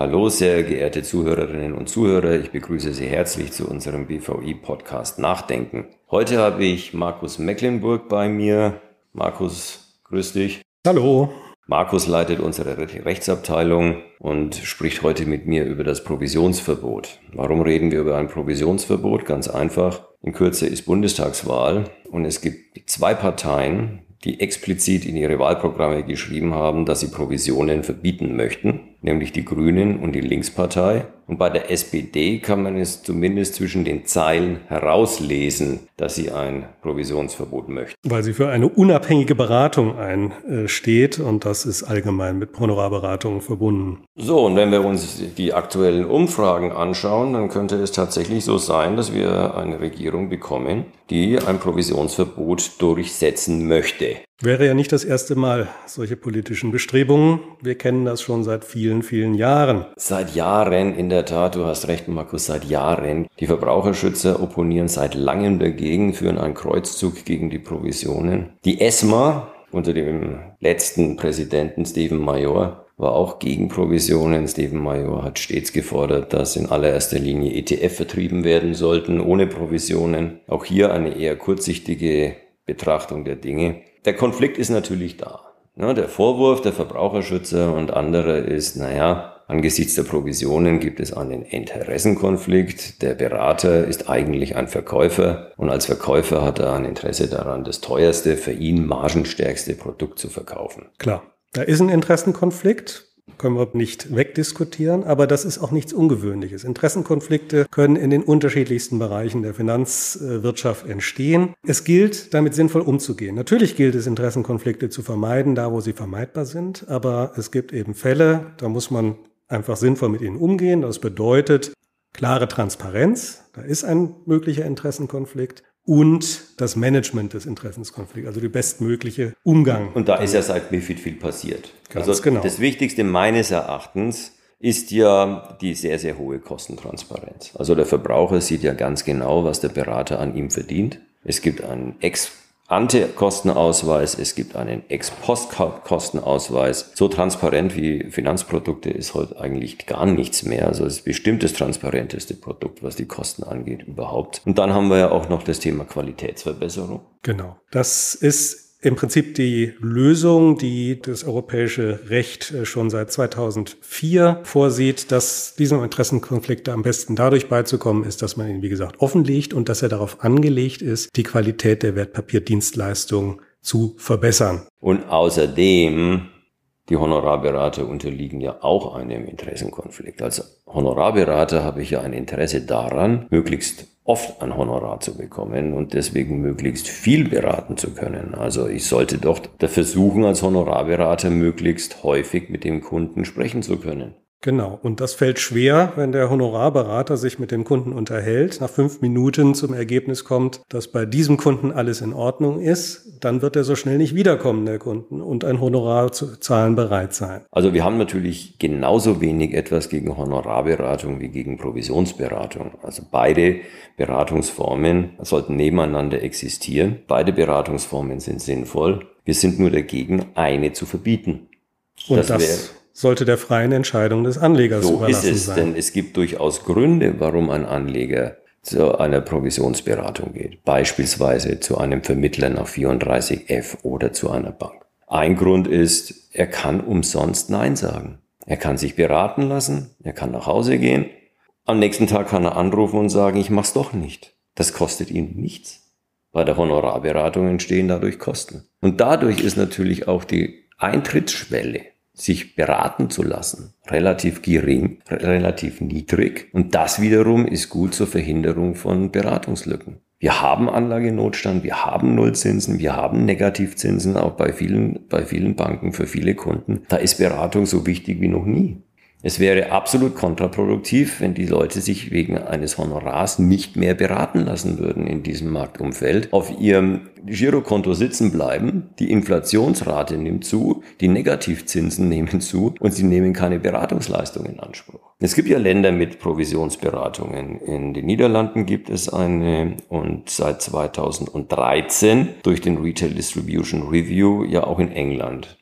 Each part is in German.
Hallo, sehr geehrte Zuhörerinnen und Zuhörer. Ich begrüße Sie herzlich zu unserem BVI-Podcast Nachdenken. Heute habe ich Markus Mecklenburg bei mir. Markus, grüß dich. Hallo. Markus leitet unsere Rechtsabteilung und spricht heute mit mir über das Provisionsverbot. Warum reden wir über ein Provisionsverbot? Ganz einfach. In Kürze ist Bundestagswahl und es gibt zwei Parteien, die explizit in ihre Wahlprogramme geschrieben haben, dass sie Provisionen verbieten möchten, nämlich die Grünen und die Linkspartei. Und bei der SPD kann man es zumindest zwischen den Zeilen herauslesen, dass sie ein Provisionsverbot möchten. Weil sie für eine unabhängige Beratung einsteht und das ist allgemein mit Honorarberatungen verbunden. So, und wenn wir uns die aktuellen Umfragen anschauen, dann könnte es tatsächlich so sein, dass wir eine Regierung bekommen, die ein Provisionsverbot durchsetzen möchte. Wäre ja nicht das erste Mal solche politischen Bestrebungen. Wir kennen das schon seit vielen, vielen Jahren. Seit Jahren, in der Tat, du hast recht, Markus, seit Jahren. Die Verbraucherschützer opponieren seit langem dagegen, führen einen Kreuzzug gegen die Provisionen. Die ESMA unter dem letzten Präsidenten Stephen Major war auch gegen Provisionen. Stephen Major hat stets gefordert, dass in allererster Linie ETF vertrieben werden sollten, ohne Provisionen. Auch hier eine eher kurzsichtige Betrachtung der Dinge. Der Konflikt ist natürlich da. Ja, der Vorwurf der Verbraucherschützer und andere ist, naja, angesichts der Provisionen gibt es einen Interessenkonflikt. Der Berater ist eigentlich ein Verkäufer und als Verkäufer hat er ein Interesse daran, das teuerste, für ihn margenstärkste Produkt zu verkaufen. Klar, da ist ein Interessenkonflikt können wir nicht wegdiskutieren, aber das ist auch nichts Ungewöhnliches. Interessenkonflikte können in den unterschiedlichsten Bereichen der Finanzwirtschaft entstehen. Es gilt, damit sinnvoll umzugehen. Natürlich gilt es, Interessenkonflikte zu vermeiden, da wo sie vermeidbar sind, aber es gibt eben Fälle, da muss man einfach sinnvoll mit ihnen umgehen. Das bedeutet klare Transparenz, da ist ein möglicher Interessenkonflikt und das Management des Interessenskonflikts, also die bestmögliche Umgang. Und da ist ja seit MIFID viel passiert. Ganz also genau. das Wichtigste meines Erachtens ist ja die sehr, sehr hohe Kostentransparenz. Also der Verbraucher sieht ja ganz genau, was der Berater an ihm verdient. Es gibt einen Ex Ante-Kostenausweis, es gibt einen Ex-Post-Kostenausweis. So transparent wie Finanzprodukte ist heute eigentlich gar nichts mehr. Also es ist bestimmt das transparenteste Produkt, was die Kosten angeht überhaupt. Und dann haben wir ja auch noch das Thema Qualitätsverbesserung. Genau. Das ist im Prinzip die Lösung, die das europäische Recht äh, schon seit 2004 vorsieht, dass diesem Interessenkonflikt am besten dadurch beizukommen ist, dass man ihn, wie gesagt, offenlegt und dass er darauf angelegt ist, die Qualität der Wertpapierdienstleistung zu verbessern. Und außerdem die Honorarberater unterliegen ja auch einem Interessenkonflikt. Als Honorarberater habe ich ja ein Interesse daran, möglichst oft ein Honorar zu bekommen und deswegen möglichst viel beraten zu können. Also ich sollte doch versuchen, als Honorarberater möglichst häufig mit dem Kunden sprechen zu können. Genau. Und das fällt schwer, wenn der Honorarberater sich mit dem Kunden unterhält, nach fünf Minuten zum Ergebnis kommt, dass bei diesem Kunden alles in Ordnung ist, dann wird er so schnell nicht wiederkommen, der Kunden, und ein Honorar zu zahlen bereit sein. Also wir haben natürlich genauso wenig etwas gegen Honorarberatung wie gegen Provisionsberatung. Also beide Beratungsformen sollten nebeneinander existieren. Beide Beratungsformen sind sinnvoll. Wir sind nur dagegen, eine zu verbieten. Und das, das sollte der freien Entscheidung des Anlegers so überlassen ist es, sein. Denn es gibt durchaus Gründe, warum ein Anleger zu einer Provisionsberatung geht. Beispielsweise zu einem Vermittler nach 34f oder zu einer Bank. Ein Grund ist, er kann umsonst Nein sagen. Er kann sich beraten lassen, er kann nach Hause gehen. Am nächsten Tag kann er anrufen und sagen, ich mach's doch nicht. Das kostet ihn nichts. Bei der Honorarberatung entstehen dadurch Kosten. Und dadurch ist natürlich auch die Eintrittsschwelle sich beraten zu lassen, relativ gering, relativ niedrig. Und das wiederum ist gut zur Verhinderung von Beratungslücken. Wir haben Anlagenotstand, wir haben Nullzinsen, wir haben Negativzinsen, auch bei vielen, bei vielen Banken für viele Kunden. Da ist Beratung so wichtig wie noch nie. Es wäre absolut kontraproduktiv, wenn die Leute sich wegen eines Honorars nicht mehr beraten lassen würden in diesem Marktumfeld, auf ihrem Girokonto sitzen bleiben, die Inflationsrate nimmt zu, die Negativzinsen nehmen zu und sie nehmen keine Beratungsleistung in Anspruch. Es gibt ja Länder mit Provisionsberatungen. In den Niederlanden gibt es eine und seit 2013 durch den Retail Distribution Review ja auch in England.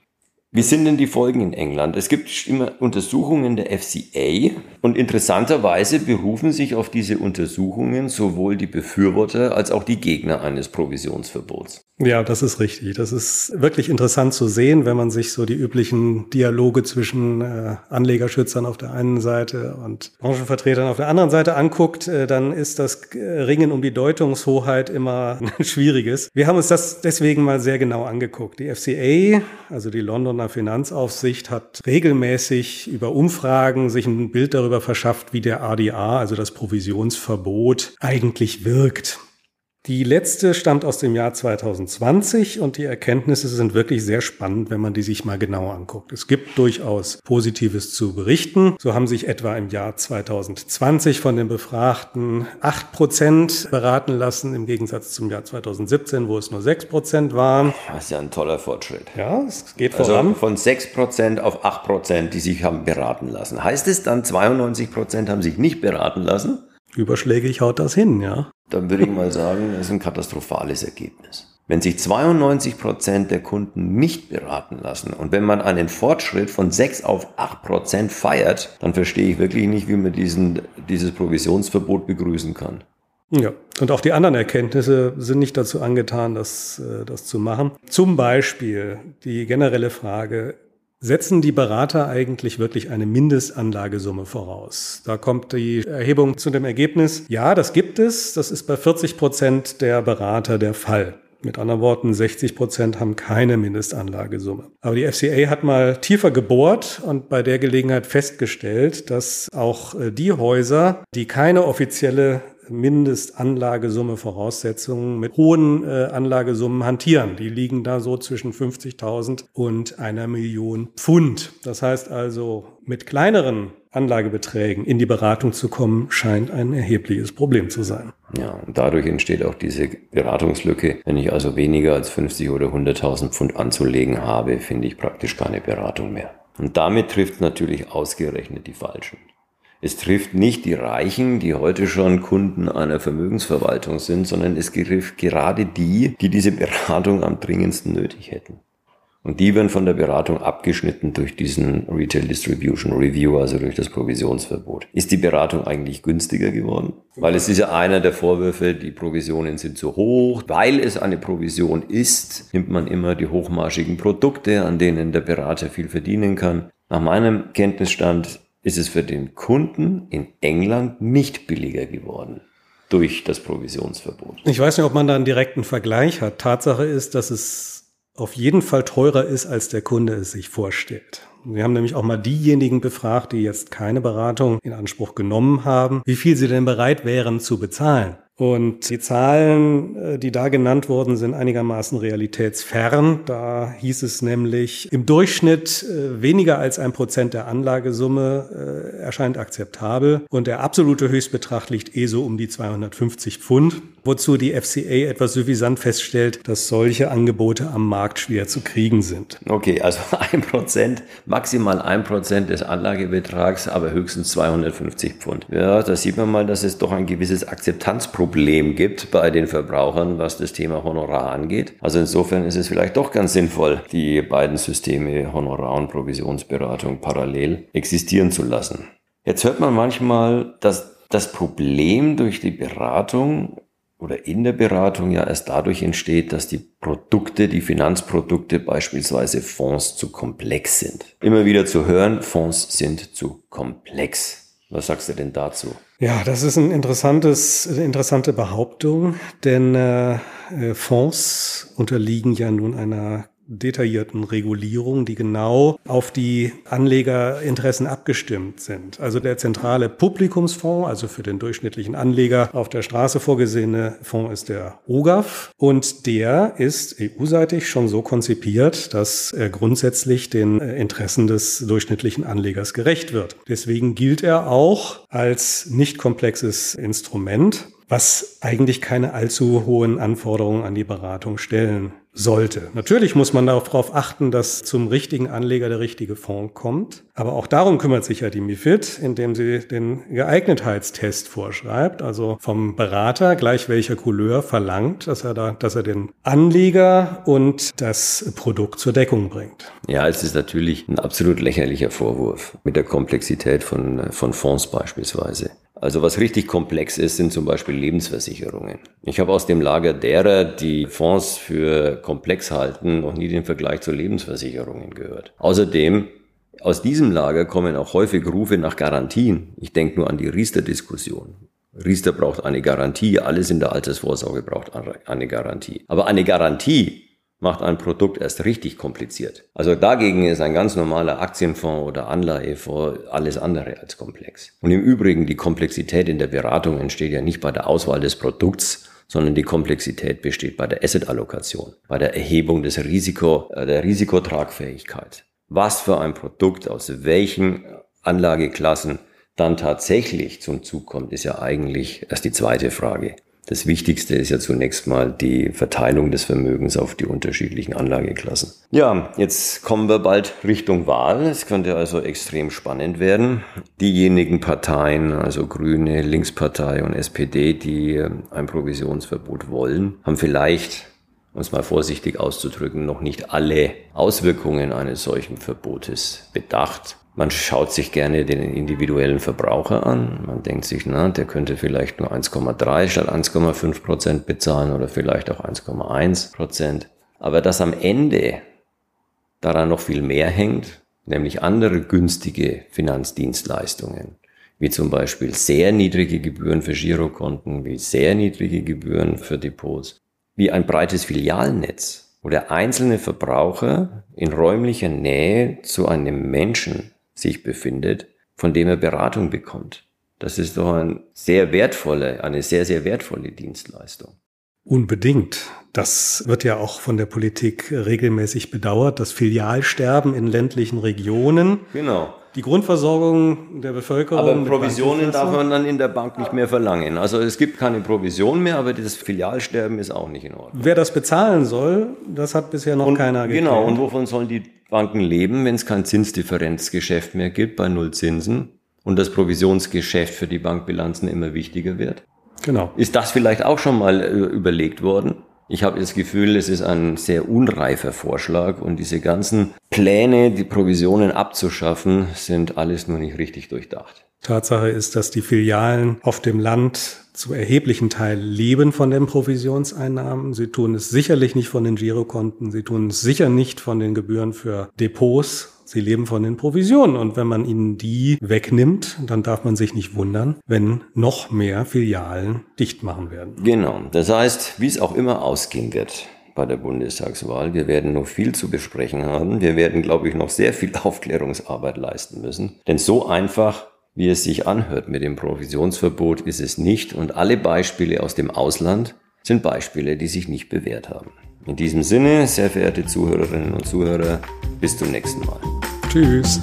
Wie sind denn die Folgen in England? Es gibt immer Untersuchungen der FCA und interessanterweise berufen sich auf diese Untersuchungen sowohl die Befürworter als auch die Gegner eines Provisionsverbots. Ja, das ist richtig. Das ist wirklich interessant zu sehen, wenn man sich so die üblichen Dialoge zwischen äh, Anlegerschützern auf der einen Seite und Branchenvertretern auf der anderen Seite anguckt, äh, dann ist das Ringen um die Deutungshoheit immer ein schwieriges. Wir haben uns das deswegen mal sehr genau angeguckt. Die FCA, also die Londoner Finanzaufsicht, hat regelmäßig über Umfragen sich ein Bild darüber verschafft, wie der ADA, also das Provisionsverbot, eigentlich wirkt. Die letzte stammt aus dem Jahr 2020 und die Erkenntnisse sind wirklich sehr spannend, wenn man die sich mal genauer anguckt. Es gibt durchaus Positives zu berichten. So haben sich etwa im Jahr 2020 von den Befragten acht Prozent beraten lassen, im Gegensatz zum Jahr 2017, wo es nur sechs Prozent waren. Das ist ja ein toller Fortschritt. Ja, es geht also voran. Von sechs Prozent auf acht Prozent, die sich haben beraten lassen. Heißt es dann, 92 Prozent haben sich nicht beraten lassen? Überschlägig haut das hin, ja. Dann würde ich mal sagen, das ist ein katastrophales Ergebnis. Wenn sich 92 Prozent der Kunden nicht beraten lassen und wenn man einen Fortschritt von 6 auf 8 Prozent feiert, dann verstehe ich wirklich nicht, wie man diesen, dieses Provisionsverbot begrüßen kann. Ja, und auch die anderen Erkenntnisse sind nicht dazu angetan, das, äh, das zu machen. Zum Beispiel die generelle Frage, Setzen die Berater eigentlich wirklich eine Mindestanlagesumme voraus? Da kommt die Erhebung zu dem Ergebnis, ja, das gibt es. Das ist bei 40 Prozent der Berater der Fall. Mit anderen Worten, 60 Prozent haben keine Mindestanlagesumme. Aber die FCA hat mal tiefer gebohrt und bei der Gelegenheit festgestellt, dass auch äh, die Häuser, die keine offizielle Mindestanlagesumme Voraussetzungen mit hohen äh, Anlagesummen hantieren. Die liegen da so zwischen 50.000 und einer Million Pfund. Das heißt also, mit kleineren Anlagebeträgen in die Beratung zu kommen, scheint ein erhebliches Problem zu sein. Ja, und dadurch entsteht auch diese Beratungslücke. Wenn ich also weniger als 50 oder 100.000 Pfund anzulegen habe, finde ich praktisch keine Beratung mehr. Und damit trifft natürlich ausgerechnet die Falschen. Es trifft nicht die Reichen, die heute schon Kunden einer Vermögensverwaltung sind, sondern es trifft gerade die, die diese Beratung am dringendsten nötig hätten. Und die werden von der Beratung abgeschnitten durch diesen Retail Distribution Review, also durch das Provisionsverbot. Ist die Beratung eigentlich günstiger geworden? Weil es ist ja einer der Vorwürfe, die Provisionen sind zu hoch. Weil es eine Provision ist, nimmt man immer die hochmarschigen Produkte, an denen der Berater viel verdienen kann. Nach meinem Kenntnisstand ist es für den Kunden in England nicht billiger geworden durch das Provisionsverbot. Ich weiß nicht, ob man da einen direkten Vergleich hat. Tatsache ist, dass es auf jeden Fall teurer ist, als der Kunde es sich vorstellt. Wir haben nämlich auch mal diejenigen befragt, die jetzt keine Beratung in Anspruch genommen haben, wie viel sie denn bereit wären zu bezahlen. Und die Zahlen, äh, die da genannt wurden, sind einigermaßen realitätsfern. Da hieß es nämlich, im Durchschnitt äh, weniger als ein Prozent der Anlagesumme äh, erscheint akzeptabel und der absolute Höchstbetrag liegt eh so um die 250 Pfund, wozu die FCA etwas suffisant feststellt, dass solche Angebote am Markt schwer zu kriegen sind. Okay, also ein Prozent, maximal ein Prozent des Anlagebetrags, aber höchstens 250 Pfund. Ja, da sieht man mal, dass es doch ein gewisses Akzeptanzproblem Problem gibt bei den Verbrauchern, was das Thema Honorar angeht. Also insofern ist es vielleicht doch ganz sinnvoll, die beiden Systeme Honorar und Provisionsberatung parallel existieren zu lassen. Jetzt hört man manchmal, dass das Problem durch die Beratung oder in der Beratung ja erst dadurch entsteht, dass die Produkte, die Finanzprodukte, beispielsweise Fonds, zu komplex sind. Immer wieder zu hören, Fonds sind zu komplex. Was sagst du denn dazu? Ja, das ist ein interessantes, eine interessante Behauptung, denn äh, Fonds unterliegen ja nun einer detaillierten Regulierung, die genau auf die Anlegerinteressen abgestimmt sind. Also der zentrale Publikumsfonds, also für den durchschnittlichen Anleger auf der Straße vorgesehene Fonds ist der OGAF und der ist EU-seitig schon so konzipiert, dass er grundsätzlich den äh, Interessen des durchschnittlichen Anlegers gerecht wird. Deswegen gilt er auch als nicht komplexes Instrument was eigentlich keine allzu hohen Anforderungen an die Beratung stellen sollte. Natürlich muss man darauf achten, dass zum richtigen Anleger der richtige Fonds kommt. Aber auch darum kümmert sich ja die MIFID, indem sie den Geeignetheitstest vorschreibt, also vom Berater gleich welcher Couleur verlangt, dass er da, dass er den Anleger und das Produkt zur Deckung bringt. Ja, es ist natürlich ein absolut lächerlicher Vorwurf mit der Komplexität von, von Fonds beispielsweise. Also was richtig komplex ist, sind zum Beispiel Lebensversicherungen. Ich habe aus dem Lager derer, die Fonds für komplex halten, noch nie den Vergleich zu Lebensversicherungen gehört. Außerdem, aus diesem Lager kommen auch häufig Rufe nach Garantien. Ich denke nur an die Riester-Diskussion. Riester braucht eine Garantie, alles in der Altersvorsorge braucht eine Garantie. Aber eine Garantie macht ein Produkt erst richtig kompliziert. Also dagegen ist ein ganz normaler Aktienfonds oder Anleihefonds alles andere als komplex. Und im Übrigen, die Komplexität in der Beratung entsteht ja nicht bei der Auswahl des Produkts, sondern die Komplexität besteht bei der Asset-Allokation, bei der Erhebung des Risiko, äh, der Risikotragfähigkeit. Was für ein Produkt aus welchen Anlageklassen dann tatsächlich zum Zug kommt, ist ja eigentlich erst die zweite Frage. Das Wichtigste ist ja zunächst mal die Verteilung des Vermögens auf die unterschiedlichen Anlageklassen. Ja, jetzt kommen wir bald Richtung Wahl. Es könnte also extrem spannend werden. Diejenigen Parteien, also Grüne, Linkspartei und SPD, die ähm, ein Provisionsverbot wollen, haben vielleicht um es mal vorsichtig auszudrücken, noch nicht alle Auswirkungen eines solchen Verbotes bedacht. Man schaut sich gerne den individuellen Verbraucher an. Man denkt sich, na, der könnte vielleicht nur 1,3 statt 1,5 Prozent bezahlen oder vielleicht auch 1,1 Prozent. Aber dass am Ende daran noch viel mehr hängt, nämlich andere günstige Finanzdienstleistungen, wie zum Beispiel sehr niedrige Gebühren für Girokonten, wie sehr niedrige Gebühren für Depots, wie ein breites Filialnetz, wo der einzelne Verbraucher in räumlicher Nähe zu einem Menschen sich befindet, von dem er Beratung bekommt. Das ist doch eine sehr wertvolle, eine sehr, sehr wertvolle Dienstleistung. Unbedingt. Das wird ja auch von der Politik regelmäßig bedauert, das Filialsterben in ländlichen Regionen. Genau die Grundversorgung der Bevölkerung. Aber Provisionen darf man dann in der Bank nicht mehr verlangen. Also es gibt keine Provision mehr, aber das Filialsterben ist auch nicht in Ordnung. Wer das bezahlen soll, das hat bisher noch und, keiner geklärt. Genau, und wovon sollen die Banken leben, wenn es kein Zinsdifferenzgeschäft mehr gibt bei Nullzinsen und das Provisionsgeschäft für die Bankbilanzen immer wichtiger wird? Genau. Ist das vielleicht auch schon mal äh, überlegt worden? Ich habe das Gefühl, es ist ein sehr unreifer Vorschlag und diese ganzen Pläne, die Provisionen abzuschaffen, sind alles nur nicht richtig durchdacht. Tatsache ist, dass die Filialen auf dem Land zu erheblichen Teil leben von den Provisionseinnahmen. Sie tun es sicherlich nicht von den Girokonten. Sie tun es sicher nicht von den Gebühren für Depots. Sie leben von den Provisionen und wenn man ihnen die wegnimmt, dann darf man sich nicht wundern, wenn noch mehr Filialen dicht machen werden. Genau. Das heißt, wie es auch immer ausgehen wird bei der Bundestagswahl, wir werden noch viel zu besprechen haben. Wir werden, glaube ich, noch sehr viel Aufklärungsarbeit leisten müssen. Denn so einfach wie es sich anhört mit dem Provisionsverbot, ist es nicht und alle Beispiele aus dem Ausland sind Beispiele, die sich nicht bewährt haben. In diesem Sinne, sehr verehrte Zuhörerinnen und Zuhörer, bis zum nächsten Mal. Tschüss.